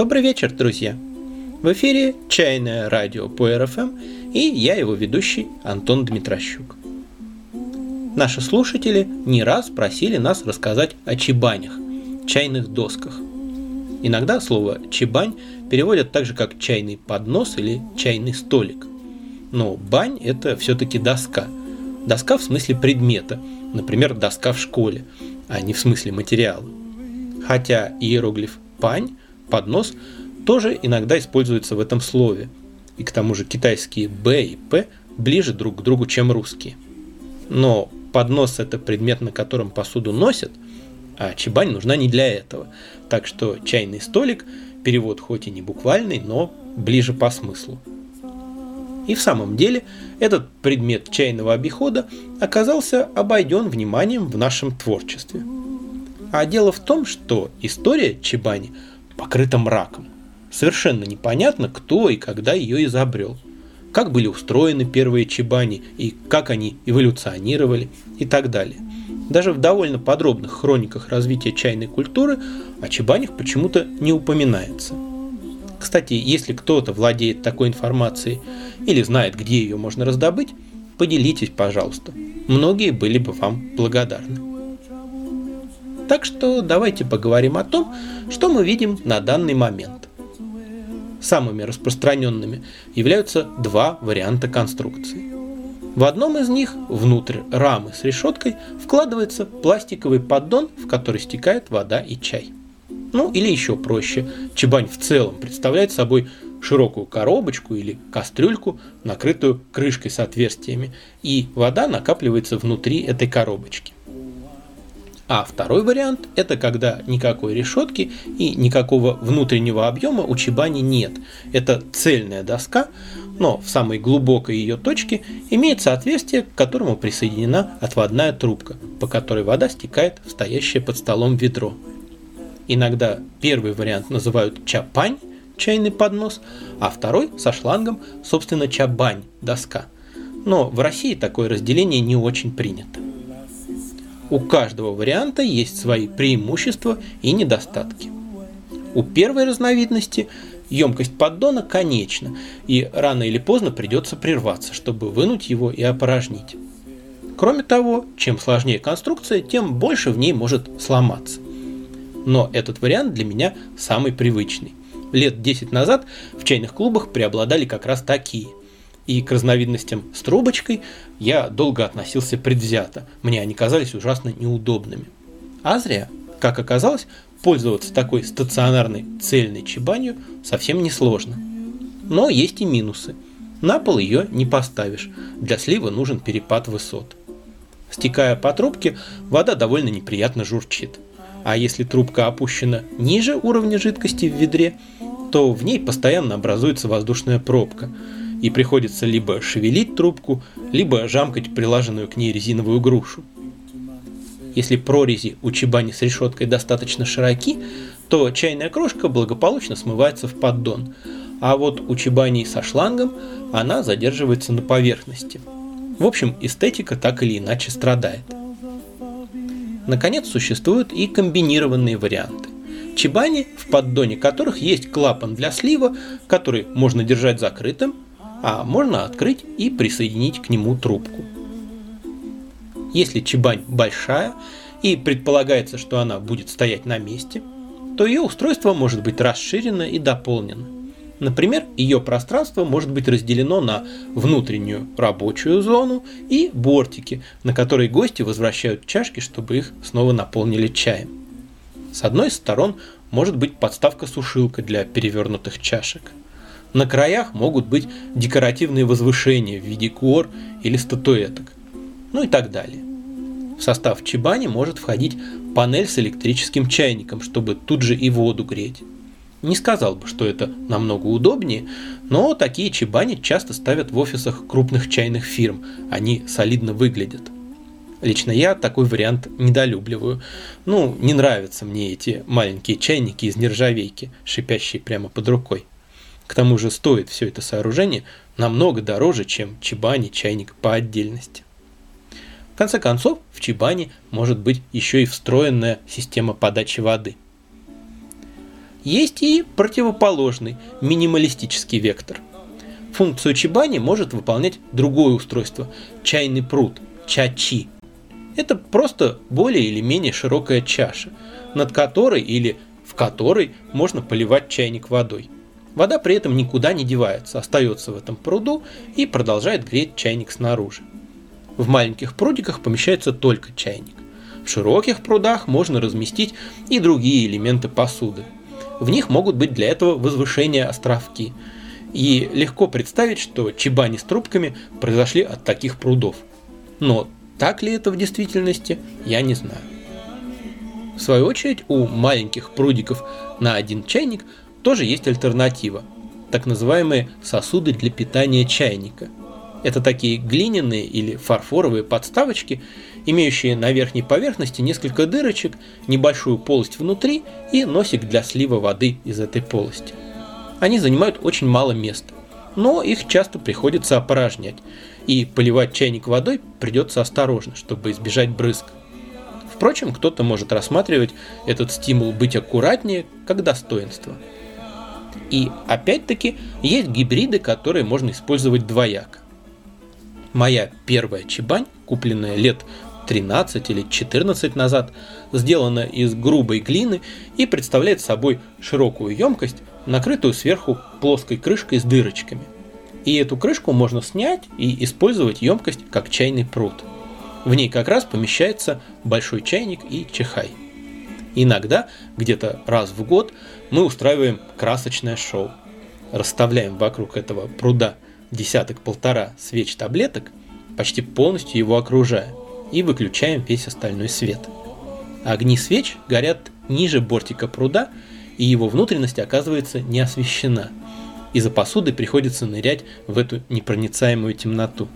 Добрый вечер, друзья! В эфире «Чайное радио» по РФМ и я его ведущий Антон Дмитрощук. Наши слушатели не раз просили нас рассказать о чебанях, чайных досках. Иногда слово «чебань» переводят так же, как «чайный поднос» или «чайный столик». Но бань – это все-таки доска. Доска в смысле предмета, например, доска в школе, а не в смысле материала. Хотя иероглиф «пань» – поднос – тоже иногда используется в этом слове. И к тому же китайские «б» и «п» ближе друг к другу, чем русские. Но поднос – это предмет, на котором посуду носят, а чебань нужна не для этого. Так что чайный столик – перевод хоть и не буквальный, но ближе по смыслу. И в самом деле этот предмет чайного обихода оказался обойден вниманием в нашем творчестве. А дело в том, что история чебани покрыта мраком. Совершенно непонятно, кто и когда ее изобрел. Как были устроены первые чебани и как они эволюционировали и так далее. Даже в довольно подробных хрониках развития чайной культуры о чебанях почему-то не упоминается. Кстати, если кто-то владеет такой информацией или знает, где ее можно раздобыть, поделитесь, пожалуйста. Многие были бы вам благодарны. Так что давайте поговорим о том, что мы видим на данный момент самыми распространенными являются два варианта конструкции. В одном из них внутрь рамы с решеткой вкладывается пластиковый поддон, в который стекает вода и чай. Ну или еще проще, чебань в целом представляет собой широкую коробочку или кастрюльку, накрытую крышкой с отверстиями, и вода накапливается внутри этой коробочки. А второй вариант – это когда никакой решетки и никакого внутреннего объема у чебани нет. Это цельная доска, но в самой глубокой ее точке имеется отверстие, к которому присоединена отводная трубка, по которой вода стекает в стоящее под столом ведро. Иногда первый вариант называют чапань, чайный поднос, а второй со шлангом, собственно, чабань, доска. Но в России такое разделение не очень принято. У каждого варианта есть свои преимущества и недостатки. У первой разновидности емкость поддона конечна, и рано или поздно придется прерваться, чтобы вынуть его и опорожнить. Кроме того, чем сложнее конструкция, тем больше в ней может сломаться. Но этот вариант для меня самый привычный. Лет 10 назад в чайных клубах преобладали как раз такие – и к разновидностям с трубочкой я долго относился предвзято, мне они казались ужасно неудобными. А зря, как оказалось, пользоваться такой стационарной цельной чебанью совсем несложно. Но есть и минусы. На пол ее не поставишь, для слива нужен перепад высот. Стекая по трубке, вода довольно неприятно журчит. А если трубка опущена ниже уровня жидкости в ведре, то в ней постоянно образуется воздушная пробка – и приходится либо шевелить трубку, либо жамкать прилаженную к ней резиновую грушу. Если прорези у чебани с решеткой достаточно широки, то чайная крошка благополучно смывается в поддон, а вот у чебани со шлангом она задерживается на поверхности. В общем, эстетика так или иначе страдает. Наконец, существуют и комбинированные варианты. Чебани, в поддоне которых есть клапан для слива, который можно держать закрытым, а можно открыть и присоединить к нему трубку. Если чебань большая и предполагается, что она будет стоять на месте, то ее устройство может быть расширено и дополнено. Например, ее пространство может быть разделено на внутреннюю рабочую зону и бортики, на которые гости возвращают чашки, чтобы их снова наполнили чаем. С одной из сторон может быть подставка-сушилка для перевернутых чашек – на краях могут быть декоративные возвышения в виде гор или статуэток, ну и так далее. В состав чебани может входить панель с электрическим чайником, чтобы тут же и воду греть. Не сказал бы, что это намного удобнее, но такие чебани часто ставят в офисах крупных чайных фирм, они солидно выглядят. Лично я такой вариант недолюбливаю. Ну, не нравятся мне эти маленькие чайники из нержавейки, шипящие прямо под рукой. К тому же стоит все это сооружение намного дороже, чем чебани чайник по отдельности. В конце концов, в чебане может быть еще и встроенная система подачи воды. Есть и противоположный, минималистический вектор. Функцию чебани может выполнять другое устройство – чайный пруд, чачи. Это просто более или менее широкая чаша, над которой или в которой можно поливать чайник водой. Вода при этом никуда не девается, остается в этом пруду и продолжает греть чайник снаружи. В маленьких прудиках помещается только чайник. В широких прудах можно разместить и другие элементы посуды – в них могут быть для этого возвышения островки. И легко представить, что чебани с трубками произошли от таких прудов. Но так ли это в действительности, я не знаю. В свою очередь, у маленьких прудиков на один чайник тоже есть альтернатива. Так называемые сосуды для питания чайника. Это такие глиняные или фарфоровые подставочки, имеющие на верхней поверхности несколько дырочек, небольшую полость внутри и носик для слива воды из этой полости. Они занимают очень мало места, но их часто приходится опорожнять, и поливать чайник водой придется осторожно, чтобы избежать брызг. Впрочем, кто-то может рассматривать этот стимул быть аккуратнее как достоинство. И опять-таки есть гибриды, которые можно использовать двояко. Моя первая чебань, купленная лет 13 или 14 назад, сделана из грубой глины и представляет собой широкую емкость, накрытую сверху плоской крышкой с дырочками. И эту крышку можно снять и использовать емкость как чайный пруд. В ней как раз помещается большой чайник и чехай. Иногда, где-то раз в год, мы устраиваем красочное шоу. Расставляем вокруг этого пруда десяток-полтора свеч таблеток, почти полностью его окружая – и выключаем весь остальной свет. Огни свеч горят ниже бортика пруда, и его внутренность оказывается не освещена. Из-за посуды приходится нырять в эту непроницаемую темноту.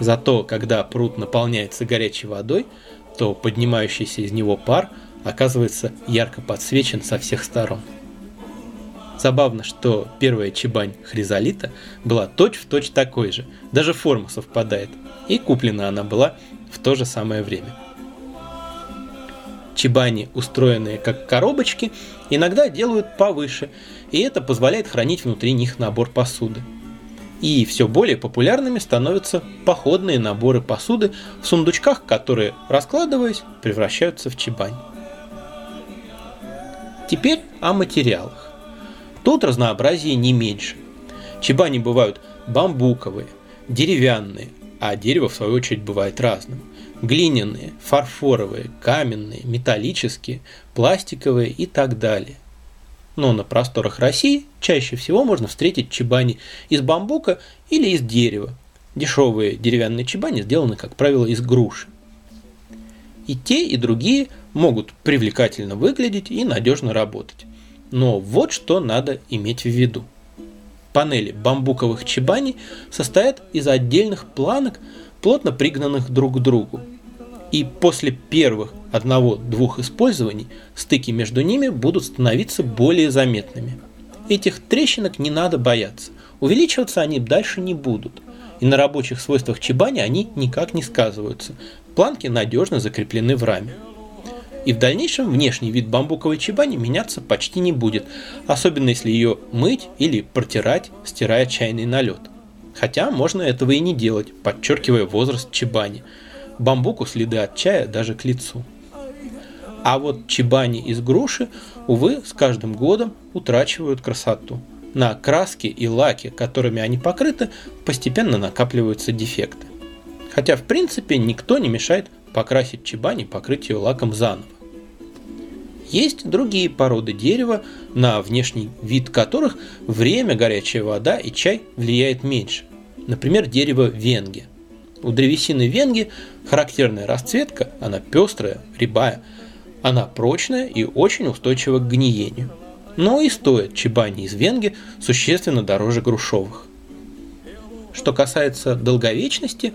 Зато, когда пруд наполняется горячей водой, то поднимающийся из него пар оказывается ярко подсвечен со всех сторон. Забавно, что первая чебань хризолита была точь-в-точь такой же, даже форма совпадает, и куплена она была в то же самое время. Чебани, устроенные как коробочки, иногда делают повыше, и это позволяет хранить внутри них набор посуды. И все более популярными становятся походные наборы посуды в сундучках, которые, раскладываясь, превращаются в чебань. Теперь о материалах. Тут разнообразие не меньше. Чебани бывают бамбуковые, деревянные, а дерево в свою очередь бывает разным. Глиняные, фарфоровые, каменные, металлические, пластиковые и так далее. Но на просторах России чаще всего можно встретить чебани из бамбука или из дерева. Дешевые деревянные чебани сделаны, как правило, из груши. И те, и другие могут привлекательно выглядеть и надежно работать. Но вот что надо иметь в виду панели бамбуковых чебани состоят из отдельных планок, плотно пригнанных друг к другу. И после первых одного-двух использований стыки между ними будут становиться более заметными. Этих трещинок не надо бояться. Увеличиваться они дальше не будут. И на рабочих свойствах чебани они никак не сказываются. Планки надежно закреплены в раме и в дальнейшем внешний вид бамбуковой чебани меняться почти не будет, особенно если ее мыть или протирать, стирая чайный налет. Хотя можно этого и не делать, подчеркивая возраст чебани. Бамбуку следы от чая даже к лицу. А вот чебани из груши, увы, с каждым годом утрачивают красоту. На краске и лаке, которыми они покрыты, постепенно накапливаются дефекты. Хотя в принципе никто не мешает покрасить чебани, покрыть ее лаком заново. Есть другие породы дерева, на внешний вид которых время, горячая вода и чай влияет меньше. Например, дерево венги. У древесины венги характерная расцветка, она пестрая, рябая, она прочная и очень устойчива к гниению. Но и стоит чебани из венги существенно дороже грушовых. Что касается долговечности,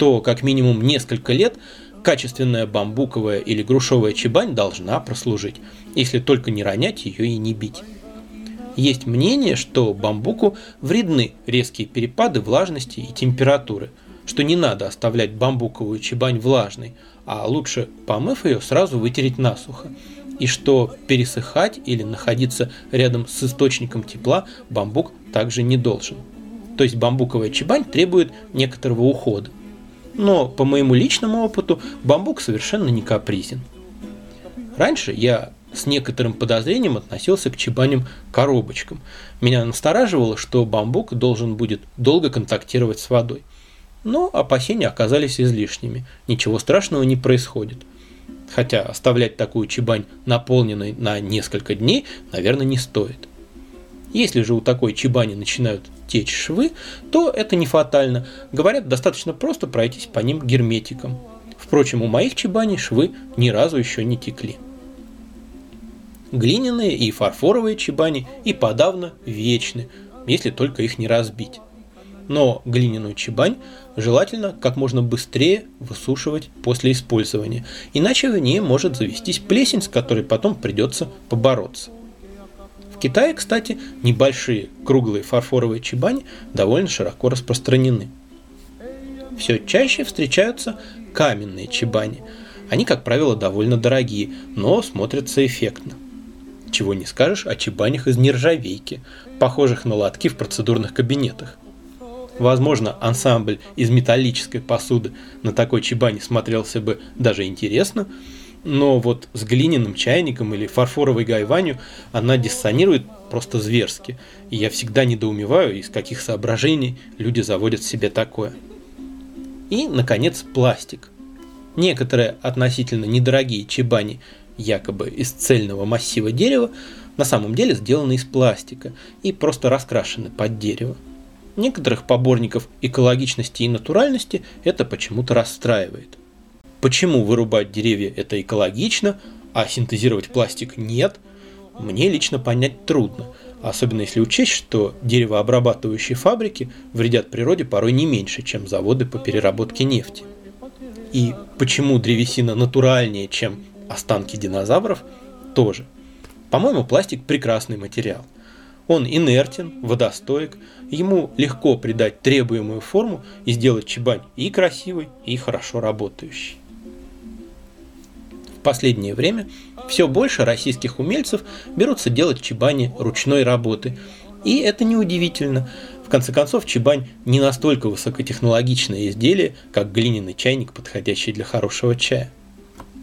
то как минимум несколько лет качественная бамбуковая или грушовая чебань должна прослужить, если только не ронять ее и не бить. Есть мнение, что бамбуку вредны резкие перепады влажности и температуры, что не надо оставлять бамбуковую чебань влажной, а лучше, помыв ее, сразу вытереть насухо. И что пересыхать или находиться рядом с источником тепла бамбук также не должен. То есть бамбуковая чебань требует некоторого ухода. Но по моему личному опыту бамбук совершенно не капризен. Раньше я с некоторым подозрением относился к чебаням коробочкам. Меня настораживало, что бамбук должен будет долго контактировать с водой. Но опасения оказались излишними. Ничего страшного не происходит. Хотя оставлять такую чебань наполненной на несколько дней, наверное, не стоит. Если же у такой чебани начинают течь швы, то это не фатально. Говорят, достаточно просто пройтись по ним герметиком. Впрочем, у моих чебаней швы ни разу еще не текли. Глиняные и фарфоровые чебани и подавно вечны, если только их не разбить. Но глиняную чебань желательно как можно быстрее высушивать после использования, иначе в ней может завестись плесень, с которой потом придется побороться. Китае, кстати, небольшие круглые фарфоровые чебани довольно широко распространены. Все чаще встречаются каменные чебани. Они, как правило, довольно дорогие, но смотрятся эффектно. Чего не скажешь о чебанях из нержавейки, похожих на лотки в процедурных кабинетах. Возможно, ансамбль из металлической посуды на такой чебане смотрелся бы даже интересно, но вот с глиняным чайником или фарфоровой гайванью она диссонирует просто зверски, и я всегда недоумеваю, из каких соображений люди заводят себе такое. И, наконец, пластик. Некоторые относительно недорогие чебани якобы из цельного массива дерева, на самом деле сделаны из пластика и просто раскрашены под дерево. Некоторых поборников экологичности и натуральности это почему-то расстраивает. Почему вырубать деревья это экологично, а синтезировать пластик нет, мне лично понять трудно, особенно если учесть, что деревообрабатывающие фабрики вредят природе порой не меньше, чем заводы по переработке нефти. И почему древесина натуральнее, чем останки динозавров тоже. По-моему, пластик прекрасный материал. Он инертен, водостоек, ему легко придать требуемую форму и сделать чебань и красивой, и хорошо работающей. В последнее время все больше российских умельцев берутся делать чебани ручной работы. И это неудивительно. В конце концов, чебань не настолько высокотехнологичное изделие, как глиняный чайник, подходящий для хорошего чая.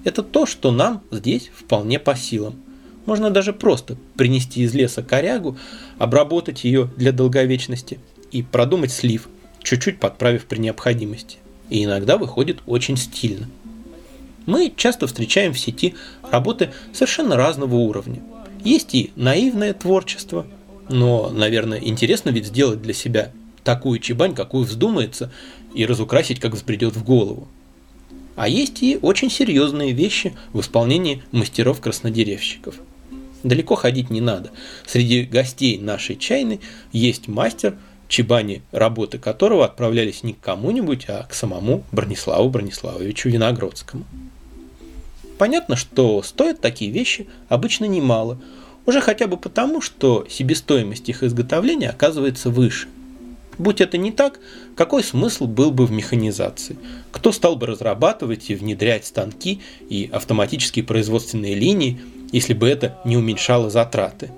Это то, что нам здесь вполне по силам. Можно даже просто принести из леса корягу, обработать ее для долговечности и продумать слив, чуть-чуть подправив при необходимости. И иногда выходит очень стильно. Мы часто встречаем в сети работы совершенно разного уровня. Есть и наивное творчество, но, наверное, интересно ведь сделать для себя такую чебань, какую вздумается, и разукрасить, как взбредет в голову. А есть и очень серьезные вещи в исполнении мастеров-краснодеревщиков. Далеко ходить не надо. Среди гостей нашей чайной есть мастер, чебани работы которого отправлялись не к кому-нибудь, а к самому Брониславу Брониславовичу Виногродскому. Понятно, что стоят такие вещи обычно немало, уже хотя бы потому, что себестоимость их изготовления оказывается выше. Будь это не так, какой смысл был бы в механизации? Кто стал бы разрабатывать и внедрять станки и автоматические производственные линии, если бы это не уменьшало затраты?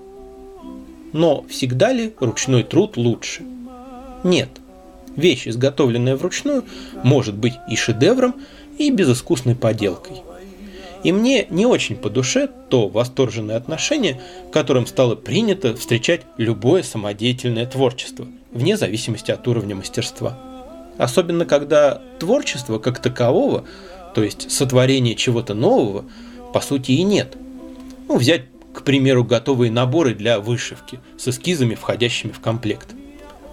Но всегда ли ручной труд лучше? Нет. Вещь, изготовленная вручную, может быть и шедевром, и безыскусной поделкой. И мне не очень по душе то восторженное отношение, которым стало принято встречать любое самодеятельное творчество, вне зависимости от уровня мастерства. Особенно когда творчество как такового, то есть сотворение чего-то нового, по сути и нет. Ну, взять, к примеру, готовые наборы для вышивки с эскизами, входящими в комплект.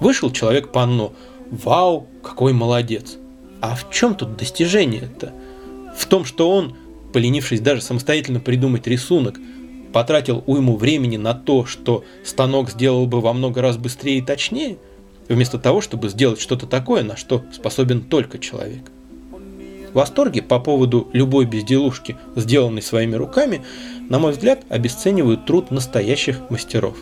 Вышел человек панно. Вау, какой молодец. А в чем тут достижение-то? В том, что он поленившись даже самостоятельно придумать рисунок, потратил уйму времени на то, что станок сделал бы во много раз быстрее и точнее, вместо того, чтобы сделать что-то такое, на что способен только человек. Восторги по поводу любой безделушки, сделанной своими руками, на мой взгляд, обесценивают труд настоящих мастеров.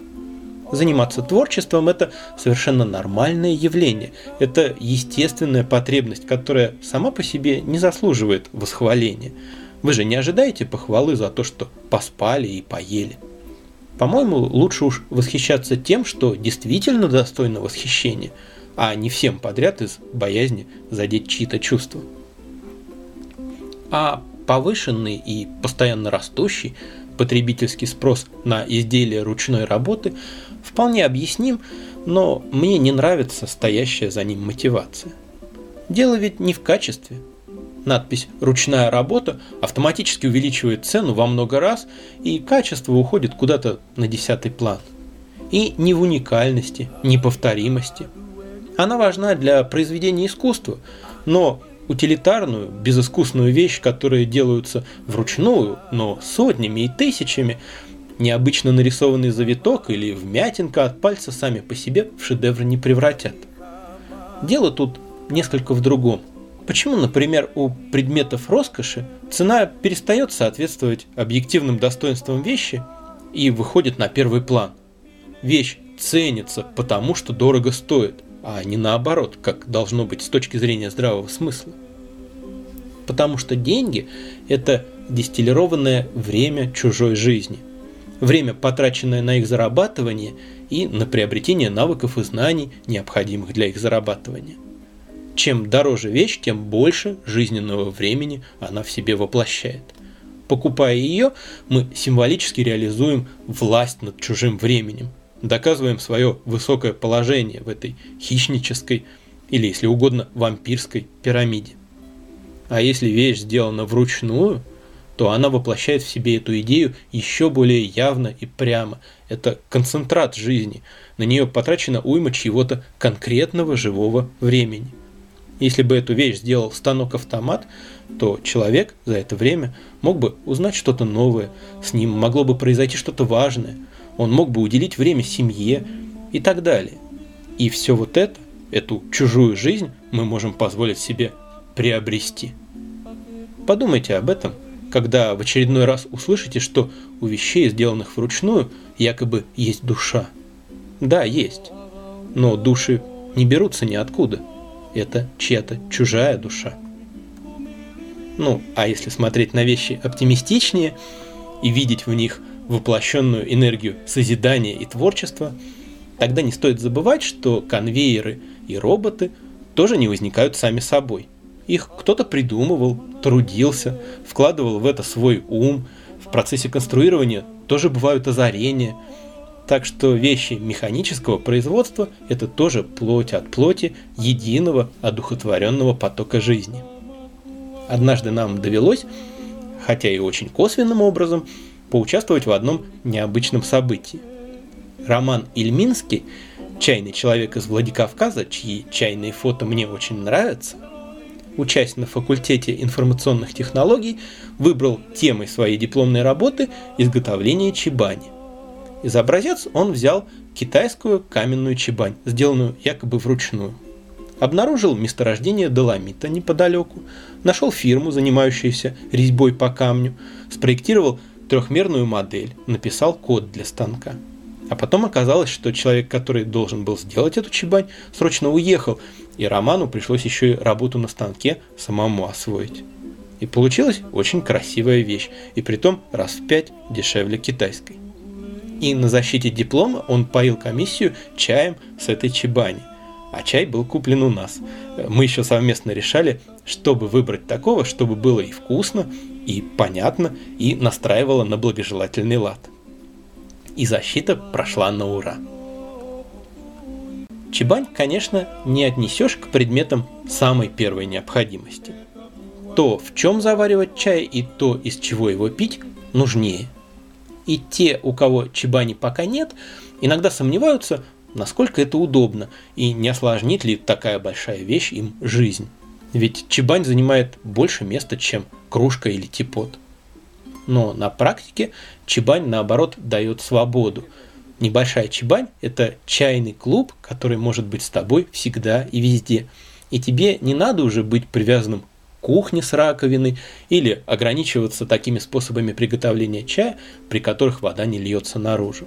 Заниматься творчеством – это совершенно нормальное явление. Это естественная потребность, которая сама по себе не заслуживает восхваления. Вы же не ожидаете похвалы за то, что поспали и поели. По-моему, лучше уж восхищаться тем, что действительно достойно восхищения, а не всем подряд из боязни задеть чьи-то чувства. А повышенный и постоянно растущий потребительский спрос на изделия ручной работы вполне объясним, но мне не нравится стоящая за ним мотивация. Дело ведь не в качестве. Надпись «ручная работа» автоматически увеличивает цену во много раз, и качество уходит куда-то на десятый план. И не в уникальности, не повторимости. Она важна для произведения искусства, но утилитарную, безыскусную вещь, которые делаются вручную, но сотнями и тысячами, необычно нарисованный завиток или вмятинка от пальца сами по себе в шедевр не превратят. Дело тут несколько в другом. Почему, например, у предметов роскоши цена перестает соответствовать объективным достоинствам вещи и выходит на первый план? Вещь ценится потому, что дорого стоит – а не наоборот, как должно быть с точки зрения здравого смысла. Потому что деньги – это дистиллированное время чужой жизни. Время, потраченное на их зарабатывание и на приобретение навыков и знаний, необходимых для их зарабатывания. Чем дороже вещь, тем больше жизненного времени она в себе воплощает. Покупая ее, мы символически реализуем власть над чужим временем – доказываем свое высокое положение в этой хищнической или, если угодно, вампирской пирамиде. А если вещь сделана вручную, то она воплощает в себе эту идею еще более явно и прямо. Это концентрат жизни. На нее потрачено уйма чьего-то конкретного живого времени. Если бы эту вещь сделал станок-автомат, то человек за это время мог бы узнать что-то новое, с ним могло бы произойти что-то важное – он мог бы уделить время семье и так далее. И все вот это, эту чужую жизнь мы можем позволить себе приобрести. Подумайте об этом, когда в очередной раз услышите, что у вещей, сделанных вручную, якобы есть душа. Да, есть. Но души не берутся ниоткуда. Это чья-то чужая душа. Ну, а если смотреть на вещи оптимистичнее и видеть в них – воплощенную энергию созидания и творчества, тогда не стоит забывать, что конвейеры и роботы тоже не возникают сами собой. Их кто-то придумывал, трудился, вкладывал в это свой ум, в процессе конструирования тоже бывают озарения. Так что вещи механического производства – это тоже плоть от плоти единого одухотворенного потока жизни. Однажды нам довелось, хотя и очень косвенным образом, поучаствовать в одном необычном событии. Роман Ильминский, чайный человек из Владикавказа, чьи чайные фото мне очень нравятся, учась на факультете информационных технологий, выбрал темой своей дипломной работы изготовление чебани. Из образец он взял китайскую каменную чебань, сделанную якобы вручную. Обнаружил месторождение доломита неподалеку, нашел фирму, занимающуюся резьбой по камню, спроектировал трехмерную модель, написал код для станка. А потом оказалось, что человек, который должен был сделать эту чебань, срочно уехал, и Роману пришлось еще и работу на станке самому освоить. И получилась очень красивая вещь, и притом раз в пять дешевле китайской. И на защите диплома он поил комиссию чаем с этой чебани. А чай был куплен у нас. Мы еще совместно решали, чтобы выбрать такого, чтобы было и вкусно, и понятно, и настраивала на благожелательный лад. И защита прошла на ура. Чебань, конечно, не отнесешь к предметам самой первой необходимости. То, в чем заваривать чай, и то, из чего его пить, нужнее. И те, у кого чебани пока нет, иногда сомневаются, насколько это удобно и не осложнит ли такая большая вещь им жизнь. Ведь чебань занимает больше места, чем кружка или типот. Но на практике чебань, наоборот, дает свободу. Небольшая чебань – это чайный клуб, который может быть с тобой всегда и везде. И тебе не надо уже быть привязанным кухне с раковиной или ограничиваться такими способами приготовления чая, при которых вода не льется наружу.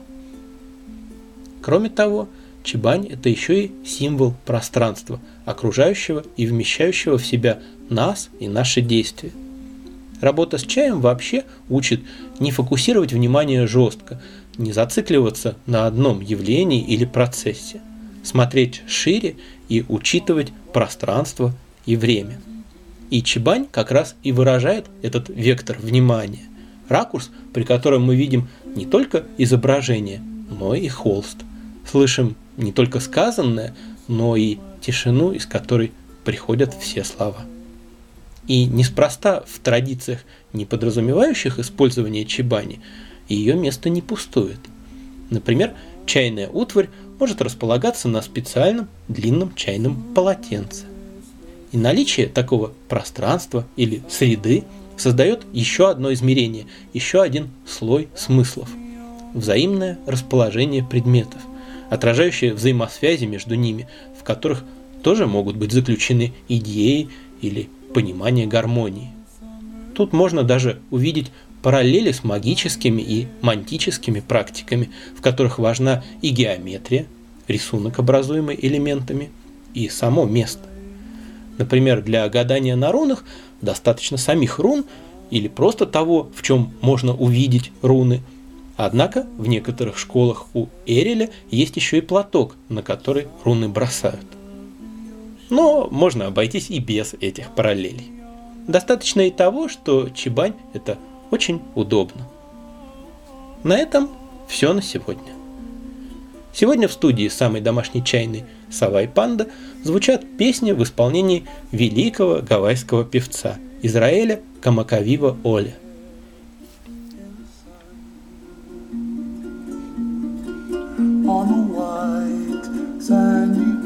Кроме того, Чебань – это еще и символ пространства, окружающего и вмещающего в себя нас и наши действия. Работа с чаем вообще учит не фокусировать внимание жестко, не зацикливаться на одном явлении или процессе, смотреть шире и учитывать пространство и время. И Чебань как раз и выражает этот вектор внимания, ракурс, при котором мы видим не только изображение, но и холст. Слышим не только сказанное, но и тишину, из которой приходят все слова. И неспроста в традициях, не подразумевающих использование чебани, ее место не пустует. Например, чайная утварь может располагаться на специальном длинном чайном полотенце. И наличие такого пространства или среды создает еще одно измерение, еще один слой смыслов. Взаимное расположение предметов, отражающее взаимосвязи между ними, в которых тоже могут быть заключены идеи или понимание гармонии. Тут можно даже увидеть параллели с магическими и мантическими практиками, в которых важна и геометрия, рисунок, образуемый элементами, и само место. Например, для гадания на рунах достаточно самих рун или просто того, в чем можно увидеть руны. Однако в некоторых школах у Эриля есть еще и платок, на который руны бросают. Но можно обойтись и без этих параллелей. Достаточно и того, что чебань – это очень удобно. На этом все на сегодня. Сегодня в студии самой домашней чайной «Сова и панда» звучат песни в исполнении великого гавайского певца Израиля Камакавива Оля. On a white sandy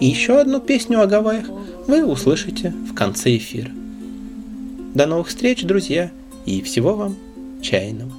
И еще одну песню о Гавайях вы услышите в конце эфира. До новых встреч, друзья, и всего вам чайного.